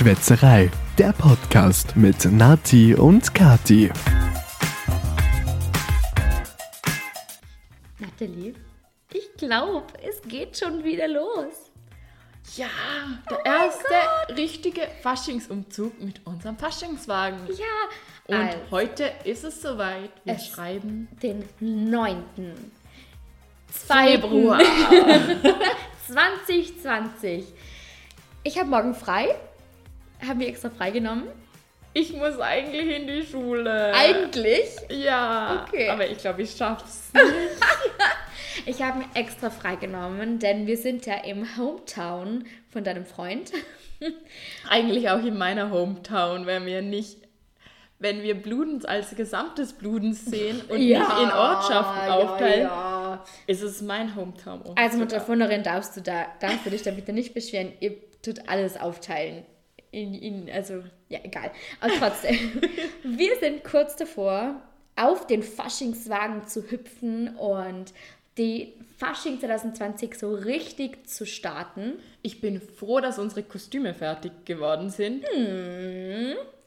Schwätzerei, der Podcast mit Nati und Kati. Nathalie, ich glaube, es geht schon wieder los. Ja, der erste richtige Faschingsumzug mit unserem Faschingswagen. Ja, Und also, heute ist es soweit. Wir Es- schreiben den 9. Februar. 2020. Ich habe morgen frei. Haben wir extra freigenommen? Ich muss eigentlich in die Schule. Eigentlich. Ja, Okay. aber ich glaube, ich schaff's. Ich habe mir extra freigenommen, denn wir sind ja im Hometown von deinem Freund. eigentlich auch in meiner Hometown, wenn wir nicht, wenn wir Bludens als gesamtes Bludens sehen und nicht in Ortschaften aufteilen, ja. ist es mein Hometown. Also sogar. Mutterfunderin darfst du da, darfst du dich da bitte nicht beschweren. Ihr tut alles aufteilen. In, in, also, ja, egal. Aber trotzdem, wir sind kurz davor, auf den Faschingswagen zu hüpfen und die Fasching 2020 so richtig zu starten. Ich bin froh, dass unsere Kostüme fertig geworden sind.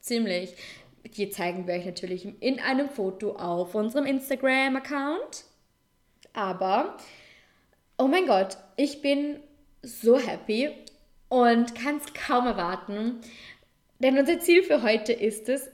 Ziemlich. Die zeigen wir euch natürlich in einem Foto auf unserem Instagram-Account. Aber, oh mein Gott, ich bin so happy und kann es kaum erwarten. Denn unser Ziel für heute ist es, ja,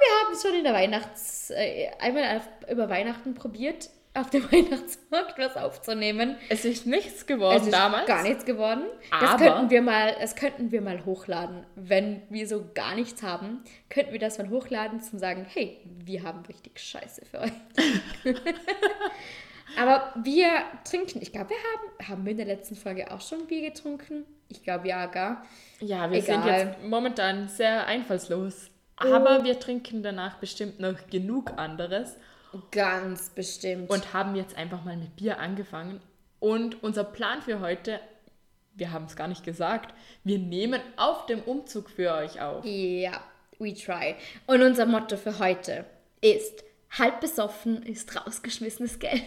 wir haben es schon in der Weihnachts-, äh, einmal auf, über Weihnachten probiert, auf dem Weihnachtsmarkt was aufzunehmen. Es ist nichts geworden Es ist damals. gar nichts geworden. Das Aber- könnten wir mal, das könnten wir mal hochladen. Wenn wir so gar nichts haben, könnten wir das mal hochladen zum sagen, hey, wir haben richtig Scheiße für euch. Aber wir trinken, ich glaube, wir haben, haben wir in der letzten Folge auch schon Bier getrunken? Ich glaube ja, gar. Ja, wir sind Egal. jetzt momentan sehr einfallslos. Aber wir trinken danach bestimmt noch genug anderes Ganz bestimmt. und haben jetzt einfach mal mit Bier angefangen. Und unser Plan für heute, wir haben es gar nicht gesagt, wir nehmen auf dem Umzug für euch auf. Ja, we try. Und unser Motto für heute ist, halb besoffen ist rausgeschmissenes Geld.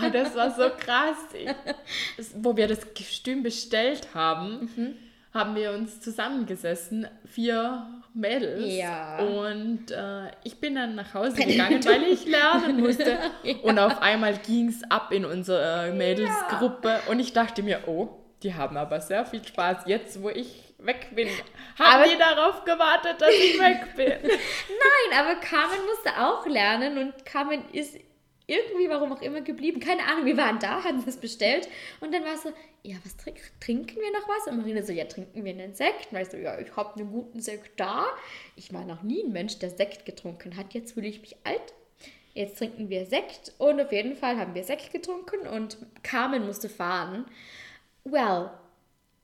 Ah, das war so krass. Ich, das, wo wir das Kostüm bestellt haben, Mhm. haben wir uns zusammengesessen, vier Mädels. Ja. Und äh, ich bin dann nach Hause gegangen, weil ich lernen musste. Und auf einmal ging es ab in unsere Mädelsgruppe. Und ich dachte mir, oh, die haben aber sehr viel Spaß. Jetzt, wo ich weg bin, haben Aber- die darauf gewartet, dass ich weg bin. Nein, aber Carmen musste auch lernen und Carmen ist irgendwie, warum auch immer, geblieben. Keine Ahnung, wir waren da, hatten es bestellt und dann war es so, ja, was trink trinken wir noch was? Und Marina so, ja, trinken wir einen Sekt? Und weißt du, ja, ich habe einen guten Sekt da. Ich war noch nie ein Mensch, der Sekt getrunken hat. Jetzt fühle ich mich alt. Jetzt trinken wir Sekt und auf jeden Fall haben wir Sekt getrunken und Carmen musste fahren. Well,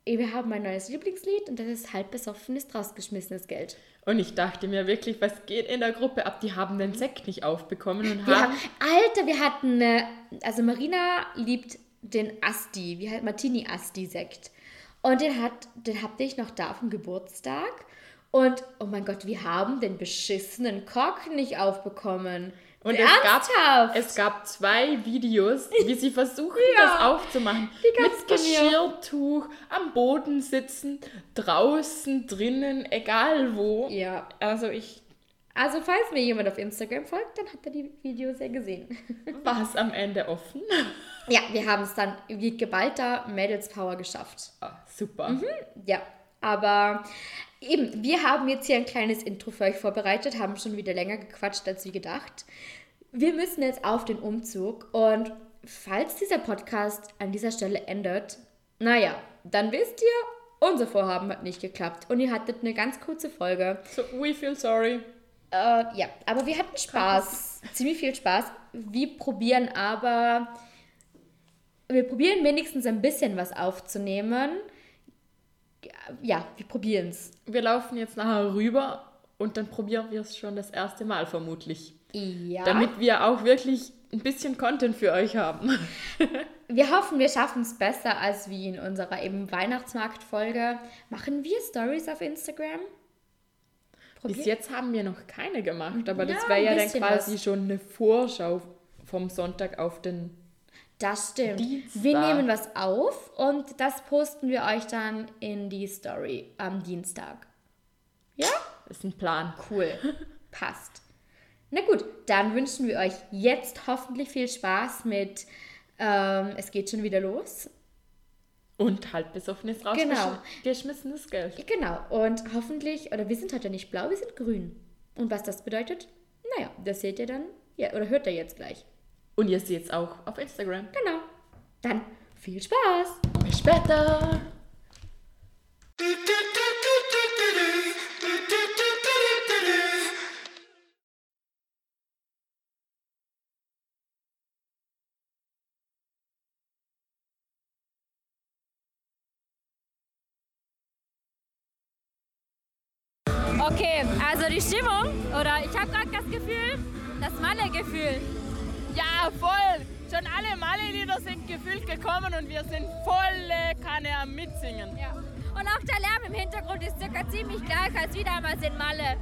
wir haben ein neues Lieblingslied und das ist halb besoffenes, rausgeschmissenes Geld. Und ich dachte mir wirklich, was geht in der Gruppe ab? Die haben den Sekt nicht aufbekommen und haben haben, Alter, wir hatten, äh, also Marina liebt den Asti, wie halt Martini Asti Sekt. Und den hat, den hatte ich noch da vom Geburtstag. Und oh mein Gott, wir haben den beschissenen Kork nicht aufbekommen. Und es gab, es gab zwei Videos, wie sie versuchen, Ja. das aufzumachen. Mit. Geschirrtuch, am Boden sitzen, draußen, drinnen, egal wo. ja. Also ich Also falls mir jemand auf Instagram folgt, dann hat er die Videos ja gesehen. war es am Ende offen. ja, wir haben es dann wie geballter Mädels Power geschafft. Ah, super. Mhm. Ja, aber eben, wir haben jetzt hier ein kleines Intro für euch vorbereitet, haben schon wieder länger gequatscht als wie gedacht. Wir müssen jetzt auf den Umzug und falls dieser Podcast an dieser Stelle endet, naja, dann wisst ihr, unser Vorhaben hat nicht geklappt und ihr hattet eine ganz kurze Folge. So, we feel sorry. Äh, ja, aber wir hatten Spaß, ziemlich viel Spaß. Wir probieren aber, wir probieren wenigstens ein bisschen was aufzunehmen. Ja, wir probieren es. Wir laufen jetzt nachher rüber und dann probieren wir es schon das erste Mal vermutlich. Ja. Damit wir auch wirklich ein bisschen Content für euch haben. wir hoffen, wir schaffen es besser als wie in unserer eben Weihnachtsmarkt-Folge. Machen wir Stories auf Instagram? Bis jetzt haben wir noch keine gemacht, aber das Ja, wäre ja dann quasi was. schon eine Vorschau vom Sonntag auf den. Das stimmt. Dienstag. Wir nehmen was auf und das posten wir euch dann in die Story am Dienstag. Ja? Das ist ein Plan. Cool. Passt. Na gut, dann wünschen wir euch jetzt hoffentlich viel Spaß mit ähm, Es geht schon wieder los. Und halt besoffenes Genau. rausgeschmissenes Geld. Genau. Und hoffentlich, oder wir sind heute nicht blau, wir sind grün. Und was das bedeutet? Naja, das seht ihr dann, ja, oder hört ihr jetzt gleich. Und ihr seht es auch auf Instagram. Genau. Dann viel Spaß. Bis später! Okay, also die Stimmung, oder ich habe gerade das Gefühl, das Malle-Gefühl. Ja, voll. Schon alle Malle-Lieder sind gefühlt gekommen und wir sind volle Kanne am Mitsingen. Ja. Und auch der Lärm im Hintergrund ist circa ziemlich gleich als wie damals in Malle.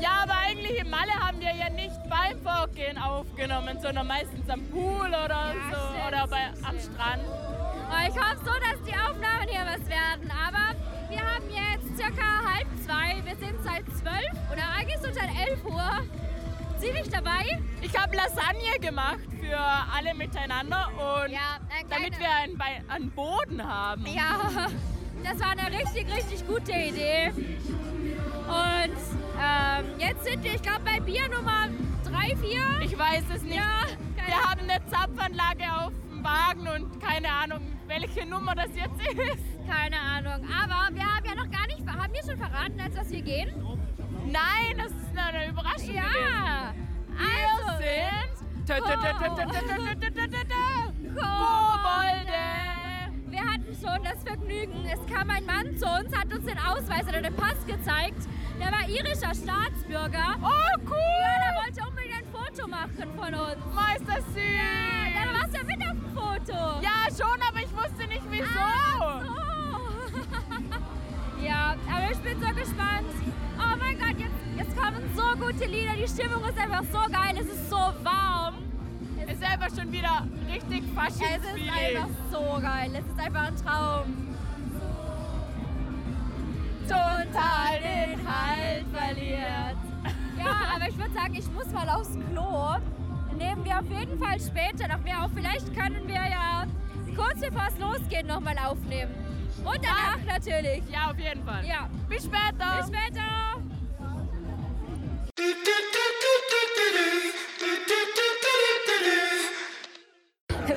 Ja, aber eigentlich in Malle haben wir ja nicht beim Vorgehen aufgenommen, sondern meistens am Pool oder so stimmt, oder bei, am. Strand. Und ich hoffe so, dass die Aufnahmen hier was werden. Aber wir haben jetzt circa halb zwei. Wir sind seit zwölf oder eigentlich so seit elf Uhr ziemlich dabei. Ich habe Lasagne gemacht für alle miteinander und Ja, äh, damit wir einen, einen Boden haben. Ja, das war eine richtig, richtig gute Idee. Und ähm, jetzt sind wir, ich glaube, bei Bier Nummer drei, vier. Ich weiß es nicht. Ja, wir haben eine Zapfanlage auf dem Wagen und keine Ahnung, welche Nummer das jetzt ist. Keine Ahnung. Aber wir haben ja noch gar nicht, haben wir schon verraten, als dass wir gehen? Nein, das ist eine Überraschung. Ja. Also, wir sind Kobolde. Wir hatten schon das Vergnügen. Es kam ein Mann zu uns, hat uns den Ausweis oder den Pass gezeigt. Der war irischer Staatsbürger. Oh, cool! Ja, der wollte unbedingt ein Foto machen von uns. Meister süß! Ja, dann warst du mit auf dem Foto. Ja, schon, aber ich wusste nicht wieso. Ach so. ja, aber ich bin so gespannt. Oh mein Gott, jetzt, jetzt kommen so gute Lieder. Die Stimmung ist einfach so geil. Es ist so warm. Es ist einfach schon wieder richtig Es ist einfach so geil. Es ist einfach ein Traum. Total den Halt verliert. Ja, aber ich würde sagen, ich muss mal aufs Klo. Nehmen wir auf jeden Fall später noch mehr auf. Vielleicht können wir ja kurz bevor es losgeht nochmal aufnehmen. Und danach natürlich. Ja, auf jeden Fall. Ja. Bis später. Bis später.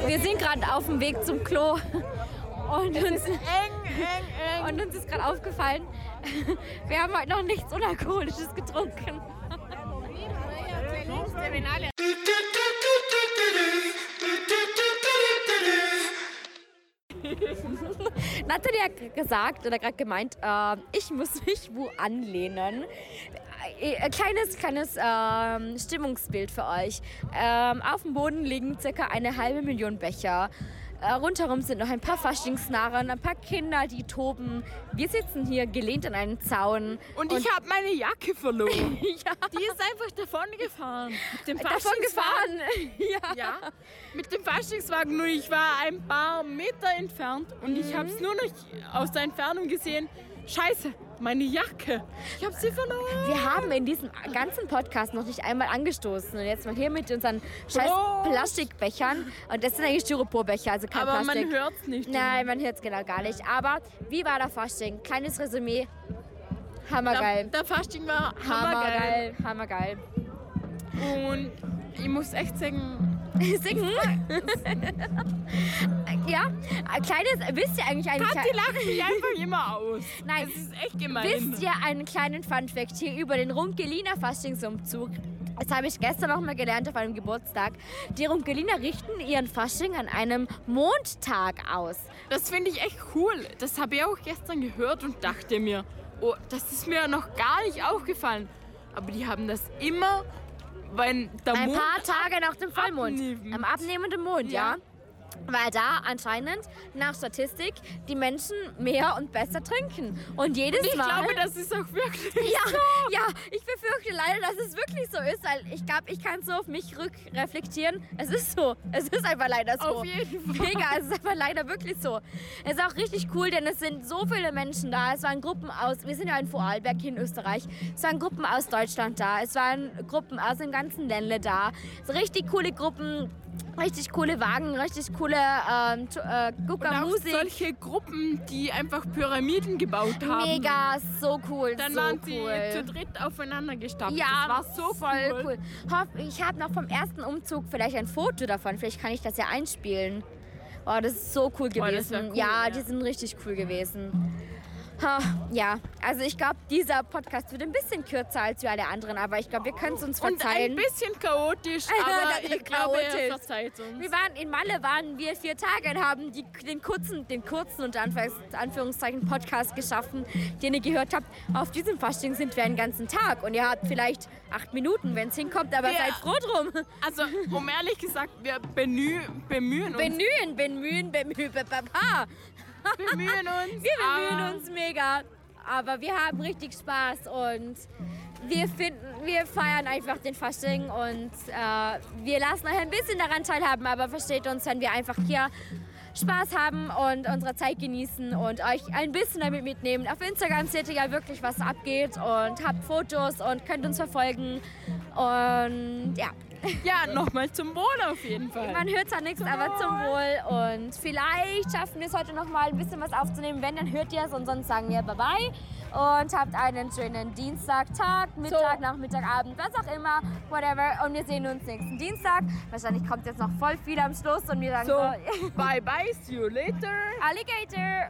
Wir sind gerade auf dem Weg zum Klo. Und uns, Eng, eng, eng. und uns ist gerade aufgefallen, wir haben heute noch nichts Unalkoholisches getrunken. Hat g- gesagt oder gerade gemeint, äh, ich muss mich wo anlehnen. Äh, Ein kleines, kleines ähm, Stimmungsbild für euch. Ähm, auf dem Boden liegen circa eine halbe Million Becher. Äh, rundherum sind noch ein paar Faschingsnarren, ein paar Kinder, die toben. Wir sitzen hier gelehnt an einen Zaun. Und ich habe meine Jacke verloren. ja, Die ist einfach davon gefahren. Mit dem davon Faschingswagen. gefahren. ja. Ja, mit dem Faschingswagen. Nur ich war ein paar Meter entfernt und ich Mhm. habe es nur noch aus der Entfernung gesehen. Scheiße, meine Jacke. Ich habe sie verloren. Wir haben in diesem ganzen Podcast noch nicht einmal angestoßen. Und jetzt mal hier mit unseren scheiß Prost. Plastikbechern. Und das sind eigentlich Styroporbecher, also kein Aber Plastik. man hört es nicht. Nein, man hört es genau gar nicht. Aber wie war der Fasching? Kleines Resümee. Hammergeil. Der, der Fasching war hammergeil. Hammergeil. Hammergeil. Und ich muss echt sagen, Singen? ja, ein kleines, wisst ihr eigentlich eigentlich... Kathi lacht mich einfach immer aus. Nein. Es ist echt gemein. Wisst ihr einen kleinen Funfact hier über den Runkeliner Faschingsumzug? Das habe ich gestern noch mal gelernt auf einem Geburtstag. Die Runkeliner richten ihren Fasching an einem Mondtag aus. Das finde ich echt cool. Das habe ich auch gestern gehört und dachte mir, oh, das ist mir noch gar nicht aufgefallen. Aber die haben das immer, Ein Mond paar Tage nach dem Vollmond. abnimmt. Am abnehmenden Mond, ja. Ja. Weil da anscheinend nach Statistik die Menschen mehr und besser trinken. Und jedes Ich Mal. glaube, das ist auch wirklich. ja, ja, ich befürchte leider, dass es wirklich so ist, weil ich glaube, ich kann so auf mich rückreflektieren. Es ist so. Es ist einfach leider so. Auf jeden Fall. Mega, es ist einfach leider wirklich so. Es ist auch richtig cool, denn es sind so viele Menschen da. Es waren Gruppen aus, wir sind ja in Vorarlberg hier in Österreich. Es waren Gruppen aus Deutschland da. Es waren Gruppen aus dem ganzen Ländle da. So richtig coole Gruppen. Richtig coole Wagen, richtig coole ähm, tu- äh, Und Gucker auch Musik. solche Gruppen, die einfach Pyramiden gebaut haben. Mega, so cool. Dann so waren cool. sie zu dritt aufeinander gestapelt. Ja, das war so voll cool. cool. Ich habe noch vom ersten Umzug vielleicht ein Foto davon. Vielleicht kann ich das ja einspielen. Oh, das ist so cool gewesen. wär cool, ja, ja. die sind richtig cool gewesen. Ha, ja, also ich glaube, dieser Podcast wird ein bisschen kürzer als wir alle anderen, aber ich glaube, wir können es uns Und ein verzeihen. bisschen chaotisch, aber ich glaube, er verzeiht uns. Wir waren in Malle, waren wir vier Tage und haben die, den kurzen, den kurzen Anführungs- Anführungszeichen Podcast geschaffen, den ihr gehört habt. Auf diesem Fasching sind wir einen ganzen Tag und ihr habt vielleicht acht Minuten, wenn es hinkommt, aber Ja. seid froh drum. Also, um ehrlich gesagt, wir benü bemühen uns. Bemühen, bemühen, bemühen, bemühen. bemühen uns. Wir bemühen uns mega, aber wir haben richtig Spaß und wir finden, wir feiern einfach den Fasching und äh, wir lassen euch ein bisschen daran teilhaben, aber versteht uns, wenn wir einfach hier Spaß haben und unsere Zeit genießen und euch ein bisschen damit mitnehmen. Auf Instagram seht ihr ja wirklich, was abgeht und habt Fotos und könnt uns verfolgen und ja. Ja, nochmal zum Wohl auf jeden Fall. Man hört zwar nichts, aber zum Wohl. Und vielleicht schaffen wir es heute noch mal ein bisschen was aufzunehmen. Wenn, dann hört ihr es und sonst sagen wir Bye-bye. Und habt einen schönen Dienstag, Tag, Mittag, Nachmittag, Abend, was auch immer, whatever. Und wir sehen uns nächsten Dienstag. Wahrscheinlich kommt jetzt noch voll viel am Schluss und wir sagen So, so, bye bye, see you later. Alligator.